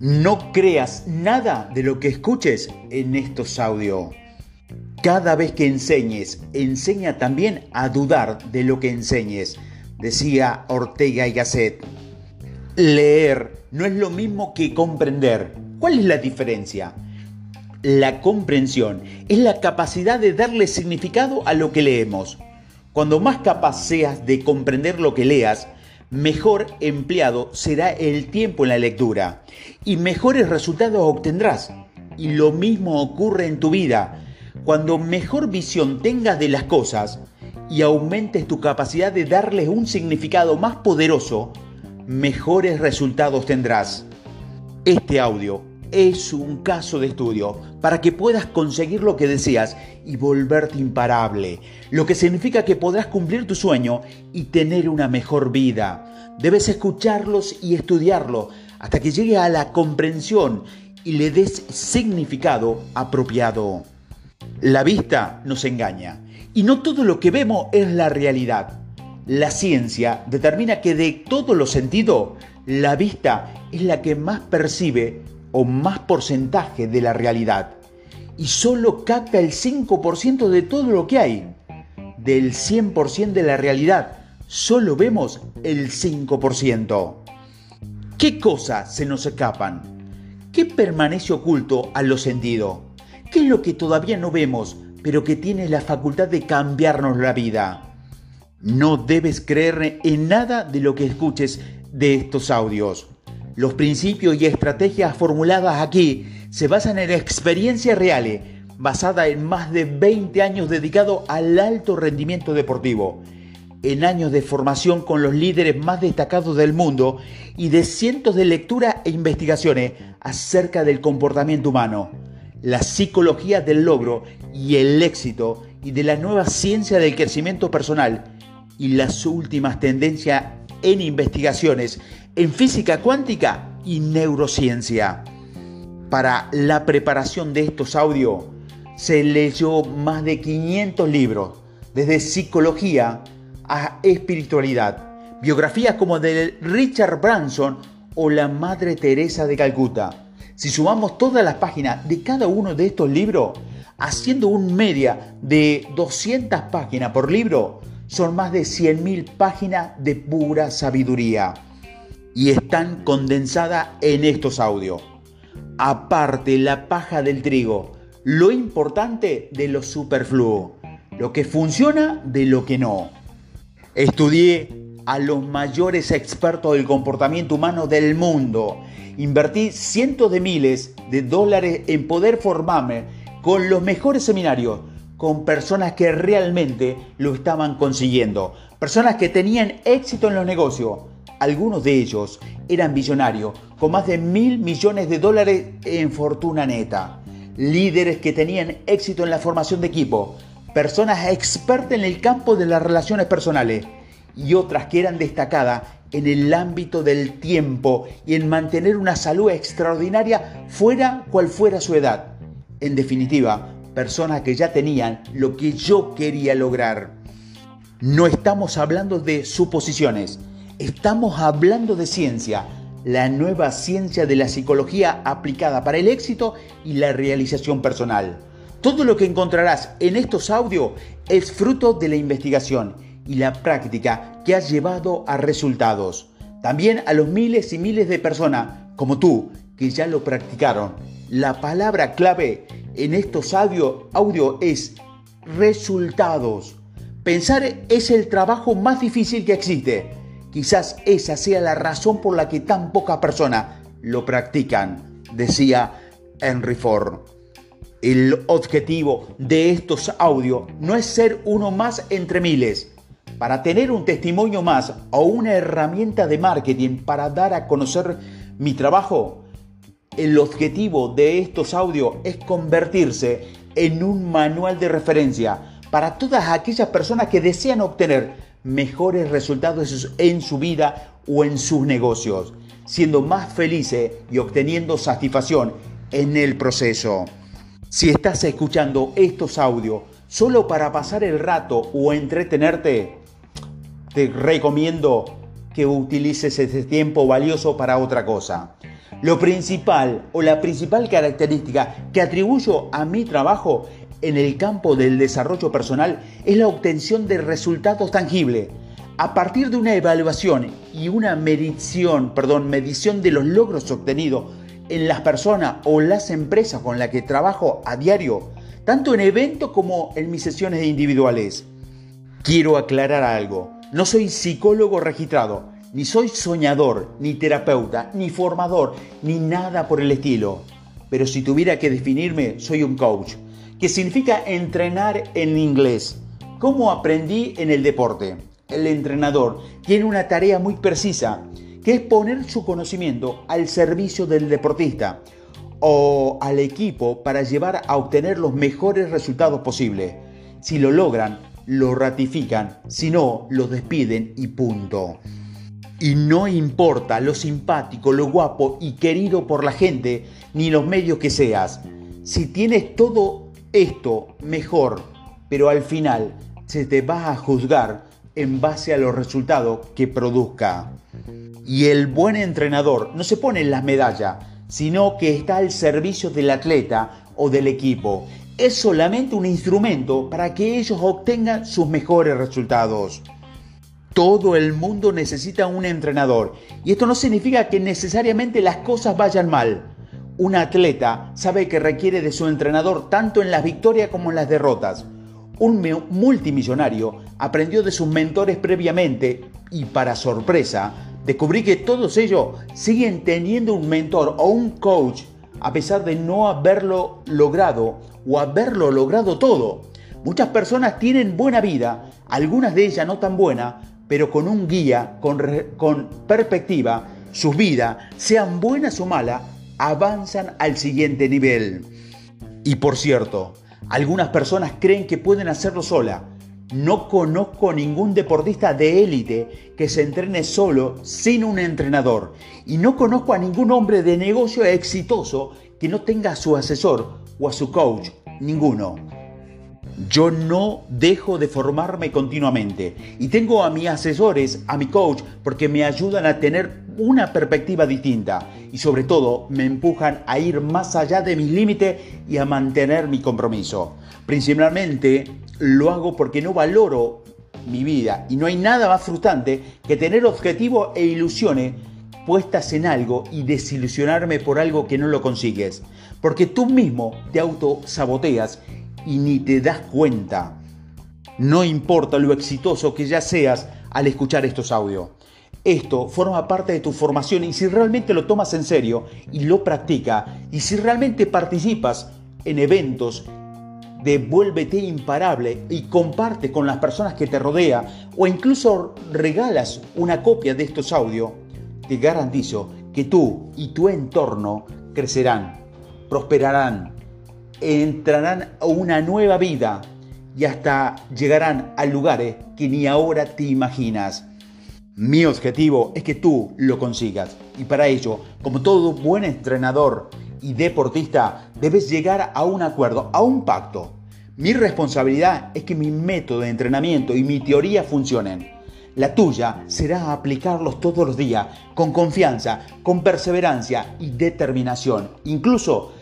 No creas nada de lo que escuches en estos audios. Cada vez que enseñes, enseña también a dudar de lo que enseñes, decía Ortega y Gasset. Leer no es lo mismo que comprender. ¿Cuál es la diferencia? La comprensión es la capacidad de darle significado a lo que leemos. Cuando más capaz seas de comprender lo que leas, mejor empleado será el tiempo en la lectura y mejores resultados obtendrás. Y lo mismo ocurre en tu vida. Cuando mejor visión tengas de las cosas y aumentes tu capacidad de darles un significado más poderoso, mejores resultados tendrás. Este audio es un caso de estudio para que puedas conseguir lo que deseas y volverte imparable, lo que significa que podrás cumplir tu sueño y tener una mejor vida. Debes escucharlos y estudiarlo hasta que llegue a la comprensión y le des significado apropiado. La vista nos engaña y no todo lo que vemos es la realidad. La ciencia determina que de todos los sentidos, la vista es la que más percibe o más porcentaje de la realidad y solo capta el 5% de todo lo que hay. Del 100% de la realidad, solo vemos el 5%. ¿Qué cosas se nos escapan? ¿Qué permanece oculto a lo sentido? ¿Qué es lo que todavía no vemos, pero que tiene la facultad de cambiarnos la vida? No debes creer en nada de lo que escuches de estos audios. Los principios y estrategias formuladas aquí se basan en experiencias reales, basada en más de 20 años dedicados al alto rendimiento deportivo, en años de formación con los líderes más destacados del mundo y de cientos de lecturas e investigaciones acerca del comportamiento humano, la psicología del logro y el éxito y de la nueva ciencia del crecimiento personal y las últimas tendencias en investigaciones en física cuántica y neurociencia. Para la preparación de estos audios se leyó más de 500 libros, desde psicología a espiritualidad, biografías como de Richard Branson o la Madre Teresa de Calcuta. Si sumamos todas las páginas de cada uno de estos libros, haciendo un media de 200 páginas por libro, son más de 100.000 páginas de pura sabiduría y están condensadas en estos audios. Aparte la paja del trigo, lo importante de lo superfluo, lo que funciona de lo que no. Estudié a los mayores expertos del comportamiento humano del mundo. Invertí cientos de miles de dólares en poder formarme con los mejores seminarios con personas que realmente lo estaban consiguiendo, personas que tenían éxito en los negocios. Algunos de ellos eran visionarios, con más de mil millones de dólares en fortuna neta, líderes que tenían éxito en la formación de equipo, personas expertas en el campo de las relaciones personales y otras que eran destacadas en el ámbito del tiempo y en mantener una salud extraordinaria fuera cual fuera su edad. En definitiva, personas que ya tenían lo que yo quería lograr. No estamos hablando de suposiciones, estamos hablando de ciencia, la nueva ciencia de la psicología aplicada para el éxito y la realización personal. Todo lo que encontrarás en estos audios es fruto de la investigación y la práctica que ha llevado a resultados. También a los miles y miles de personas como tú que ya lo practicaron. La palabra clave en estos audio, audio es resultados. Pensar es el trabajo más difícil que existe. Quizás esa sea la razón por la que tan pocas personas lo practican, decía Henry Ford. El objetivo de estos audios no es ser uno más entre miles. Para tener un testimonio más o una herramienta de marketing para dar a conocer mi trabajo, el objetivo de estos audios es convertirse en un manual de referencia para todas aquellas personas que desean obtener mejores resultados en su vida o en sus negocios, siendo más felices y obteniendo satisfacción en el proceso. Si estás escuchando estos audios solo para pasar el rato o entretenerte, te recomiendo que utilices ese tiempo valioso para otra cosa. Lo principal o la principal característica que atribuyo a mi trabajo en el campo del desarrollo personal es la obtención de resultados tangibles. A partir de una evaluación y una medición, perdón, medición de los logros obtenidos en las personas o las empresas con las que trabajo a diario, tanto en eventos como en mis sesiones individuales. Quiero aclarar algo, no soy psicólogo registrado, ni soy soñador, ni terapeuta, ni formador, ni nada por el estilo. Pero si tuviera que definirme, soy un coach, que significa entrenar en inglés. ¿Cómo aprendí en el deporte? El entrenador tiene una tarea muy precisa, que es poner su conocimiento al servicio del deportista o al equipo para llevar a obtener los mejores resultados posibles. Si lo logran, lo ratifican, si no, lo despiden y punto. Y no importa lo simpático, lo guapo y querido por la gente, ni los medios que seas. Si tienes todo esto, mejor, pero al final se te va a juzgar en base a los resultados que produzca. Y el buen entrenador no se pone en las medallas, sino que está al servicio del atleta o del equipo. Es solamente un instrumento para que ellos obtengan sus mejores resultados. Todo el mundo necesita un entrenador y esto no significa que necesariamente las cosas vayan mal. Un atleta sabe que requiere de su entrenador tanto en las victorias como en las derrotas. Un multimillonario aprendió de sus mentores previamente y para sorpresa descubrí que todos ellos siguen teniendo un mentor o un coach a pesar de no haberlo logrado o haberlo logrado todo. Muchas personas tienen buena vida, algunas de ellas no tan buena, pero con un guía, con, con perspectiva, sus vidas, sean buenas o malas, avanzan al siguiente nivel. Y por cierto, algunas personas creen que pueden hacerlo sola. No conozco ningún deportista de élite que se entrene solo sin un entrenador. Y no conozco a ningún hombre de negocio exitoso que no tenga a su asesor o a su coach. Ninguno. Yo no dejo de formarme continuamente y tengo a mis asesores, a mi coach, porque me ayudan a tener una perspectiva distinta y sobre todo me empujan a ir más allá de mis límites y a mantener mi compromiso. Principalmente lo hago porque no valoro mi vida y no hay nada más frustrante que tener objetivos e ilusiones puestas en algo y desilusionarme por algo que no lo consigues. Porque tú mismo te autosaboteas y ni te das cuenta. No importa lo exitoso que ya seas al escuchar estos audios. Esto forma parte de tu formación y si realmente lo tomas en serio y lo practicas y si realmente participas en eventos, devuélvete imparable y comparte con las personas que te rodean o incluso regalas una copia de estos audios, te garantizo que tú y tu entorno crecerán, prosperarán entrarán a una nueva vida y hasta llegarán a lugares que ni ahora te imaginas. Mi objetivo es que tú lo consigas y para ello, como todo buen entrenador y deportista, debes llegar a un acuerdo, a un pacto. Mi responsabilidad es que mi método de entrenamiento y mi teoría funcionen. La tuya será aplicarlos todos los días, con confianza, con perseverancia y determinación. Incluso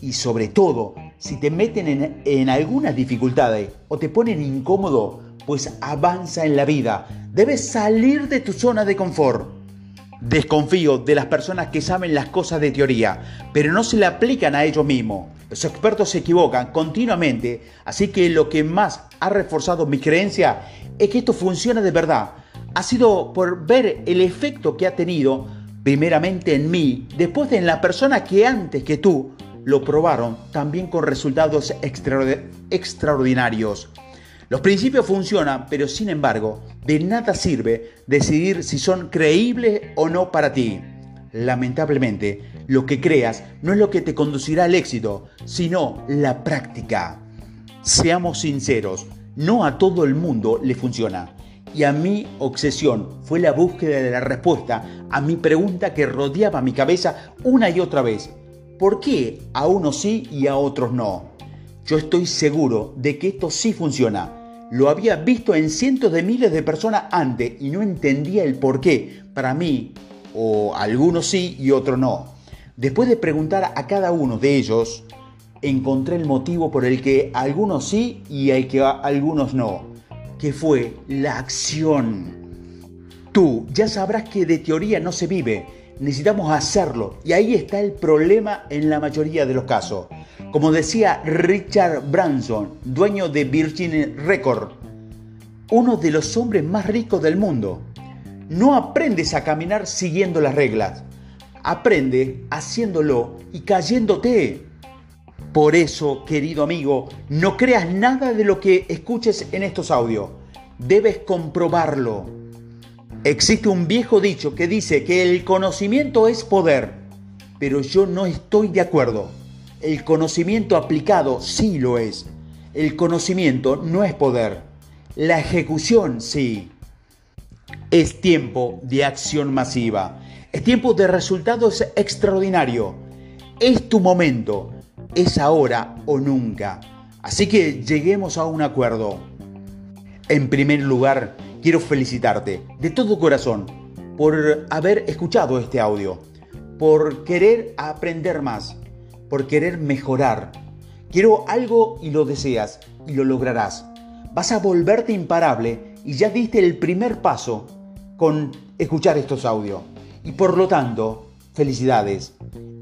y sobre todo si te meten en, algunas dificultades o te ponen incómodo, pues avanza en la vida. Debes salir de tu zona de confort. Desconfío de las personas que saben las cosas de teoría, pero no se le aplican a ellos mismos. Los expertos se equivocan continuamente, así que lo que más ha reforzado mi creencia es que esto funciona de verdad. Ha sido por ver el efecto que ha tenido primeramente en mí, después en la persona que antes que tú lo probaron también con resultados extraordinarios. Los principios funcionan, pero sin embargo, de nada sirve decidir si son creíbles o no para ti. Lamentablemente, lo que creas no es lo que te conducirá al éxito, sino la práctica. Seamos sinceros, no a todo el mundo le funciona. Y a mi obsesión fue la búsqueda de la respuesta a mi pregunta que rodeaba mi cabeza una y otra vez. ¿Por qué a unos sí y a otros no? Yo estoy seguro de que esto sí funciona. Lo había visto en cientos de miles de personas antes y no entendía el por qué. Para mí, o algunos sí y otros no. Después de preguntar a cada uno de ellos, encontré el motivo por el que algunos sí y el que algunos no, que fue la acción. Tú ya sabrás que de teoría no se vive, necesitamos hacerlo y ahí está el problema en la mayoría de los casos. Como decía Richard Branson, dueño de Virgin Record, uno de los hombres más ricos del mundo, no aprendes a caminar siguiendo las reglas, aprende haciéndolo y cayéndote. Por eso, querido amigo, no creas nada de lo que escuches en estos audios. Debes comprobarlo. Existe un viejo dicho que dice que el conocimiento es poder, pero yo no estoy de acuerdo. El conocimiento aplicado sí lo es. El conocimiento no es poder. La ejecución sí. Es tiempo de acción masiva. Es tiempo de resultados extraordinarios. Es tu momento. Es ahora o nunca. Así que lleguemos a un acuerdo. En primer lugar, quiero felicitarte de todo corazón por haber escuchado este audio, por querer aprender más, por querer mejorar. Quiero algo y lo deseas y lo lograrás. Vas a volverte imparable y ya diste el primer paso con escuchar estos audios. Y por lo tanto, felicidades.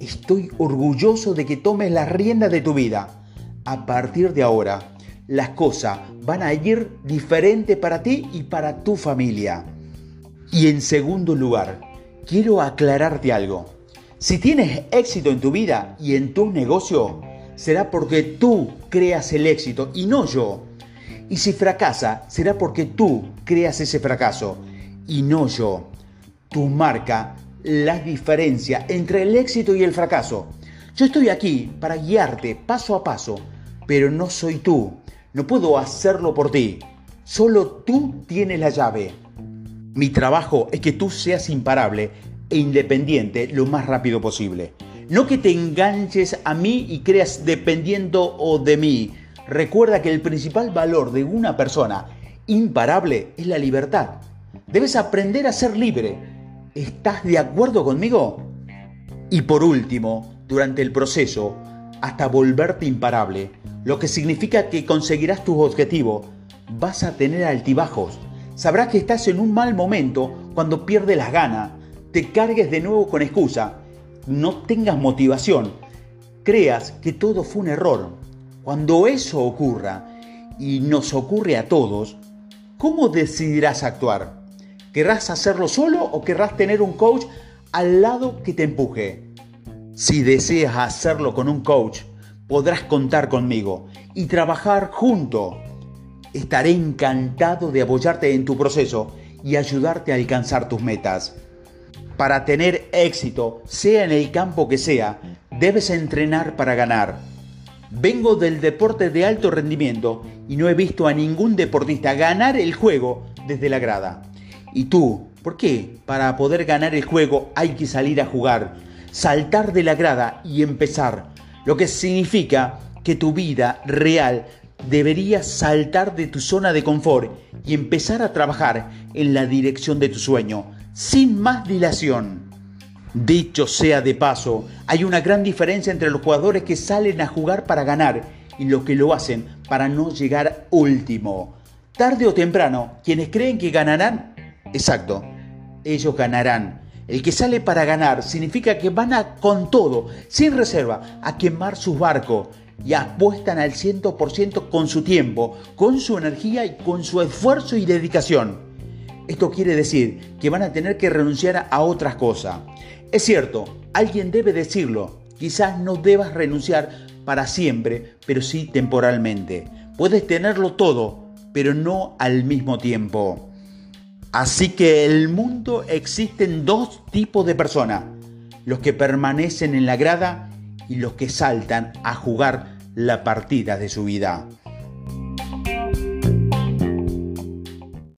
Estoy orgulloso de que tomes la rienda de tu vida. A partir de ahora, las cosas van a ir diferente para ti y para tu familia. Y en segundo lugar, quiero aclararte algo. Si tienes éxito en tu vida y en tu negocio, será porque tú creas el éxito y no yo. Y si fracasa, será porque tú creas ese fracaso y no yo. Tu marca la diferencia entre el éxito y el fracaso. Yo estoy aquí para guiarte paso a paso, pero no soy tú. No puedo hacerlo por ti. Solo tú tienes la llave. Mi trabajo es que tú seas imparable e independiente lo más rápido posible. No que te enganches a mí y creas dependiendo o de mí. Recuerda que el principal valor de una persona imparable es la libertad. Debes aprender a ser libre. ¿Estás de acuerdo conmigo? Y por último, durante el proceso, hasta volverte imparable, lo que significa que conseguirás tus objetivos, vas a tener altibajos. Sabrás que estás en un mal momento cuando pierdes las ganas, te cargues de nuevo con excusa, no tengas motivación, creas que todo fue un error. Cuando eso ocurra, y nos ocurre a todos, ¿cómo decidirás actuar? ¿Querrás hacerlo solo o querrás tener un coach al lado que te empuje? Si deseas hacerlo con un coach, podrás contar conmigo y trabajar junto. Estaré encantado de apoyarte en tu proceso y ayudarte a alcanzar tus metas. Para tener éxito, sea en el campo que sea, debes entrenar para ganar. Vengo del deporte de alto rendimiento y no he visto a ningún deportista ganar el juego desde la grada. ¿Y tú? ¿Por qué? Para poder ganar el juego hay que salir a jugar, saltar de la grada y empezar. Lo que significa que tu vida real debería saltar de tu zona de confort y empezar a trabajar en la dirección de tu sueño sin más dilación. Dicho sea de paso, hay una gran diferencia entre los jugadores que salen a jugar para ganar y los que lo hacen para no llegar último. Tarde o temprano, quienes creen que ganarán, exacto, ellos ganarán. El que sale para ganar significa que van a con todo, sin reserva, a quemar sus barcos y apuestan al 100% con su tiempo, con su energía y con su esfuerzo y dedicación. Esto quiere decir que van a tener que renunciar a otras cosas. Es cierto, alguien debe decirlo. Quizás no debas renunciar para siempre, pero sí temporalmente. Puedes tenerlo todo, pero no al mismo tiempo. Así que en el mundo existen dos tipos de personas. Los que permanecen en la grada y los que saltan a jugar la partida de su vida.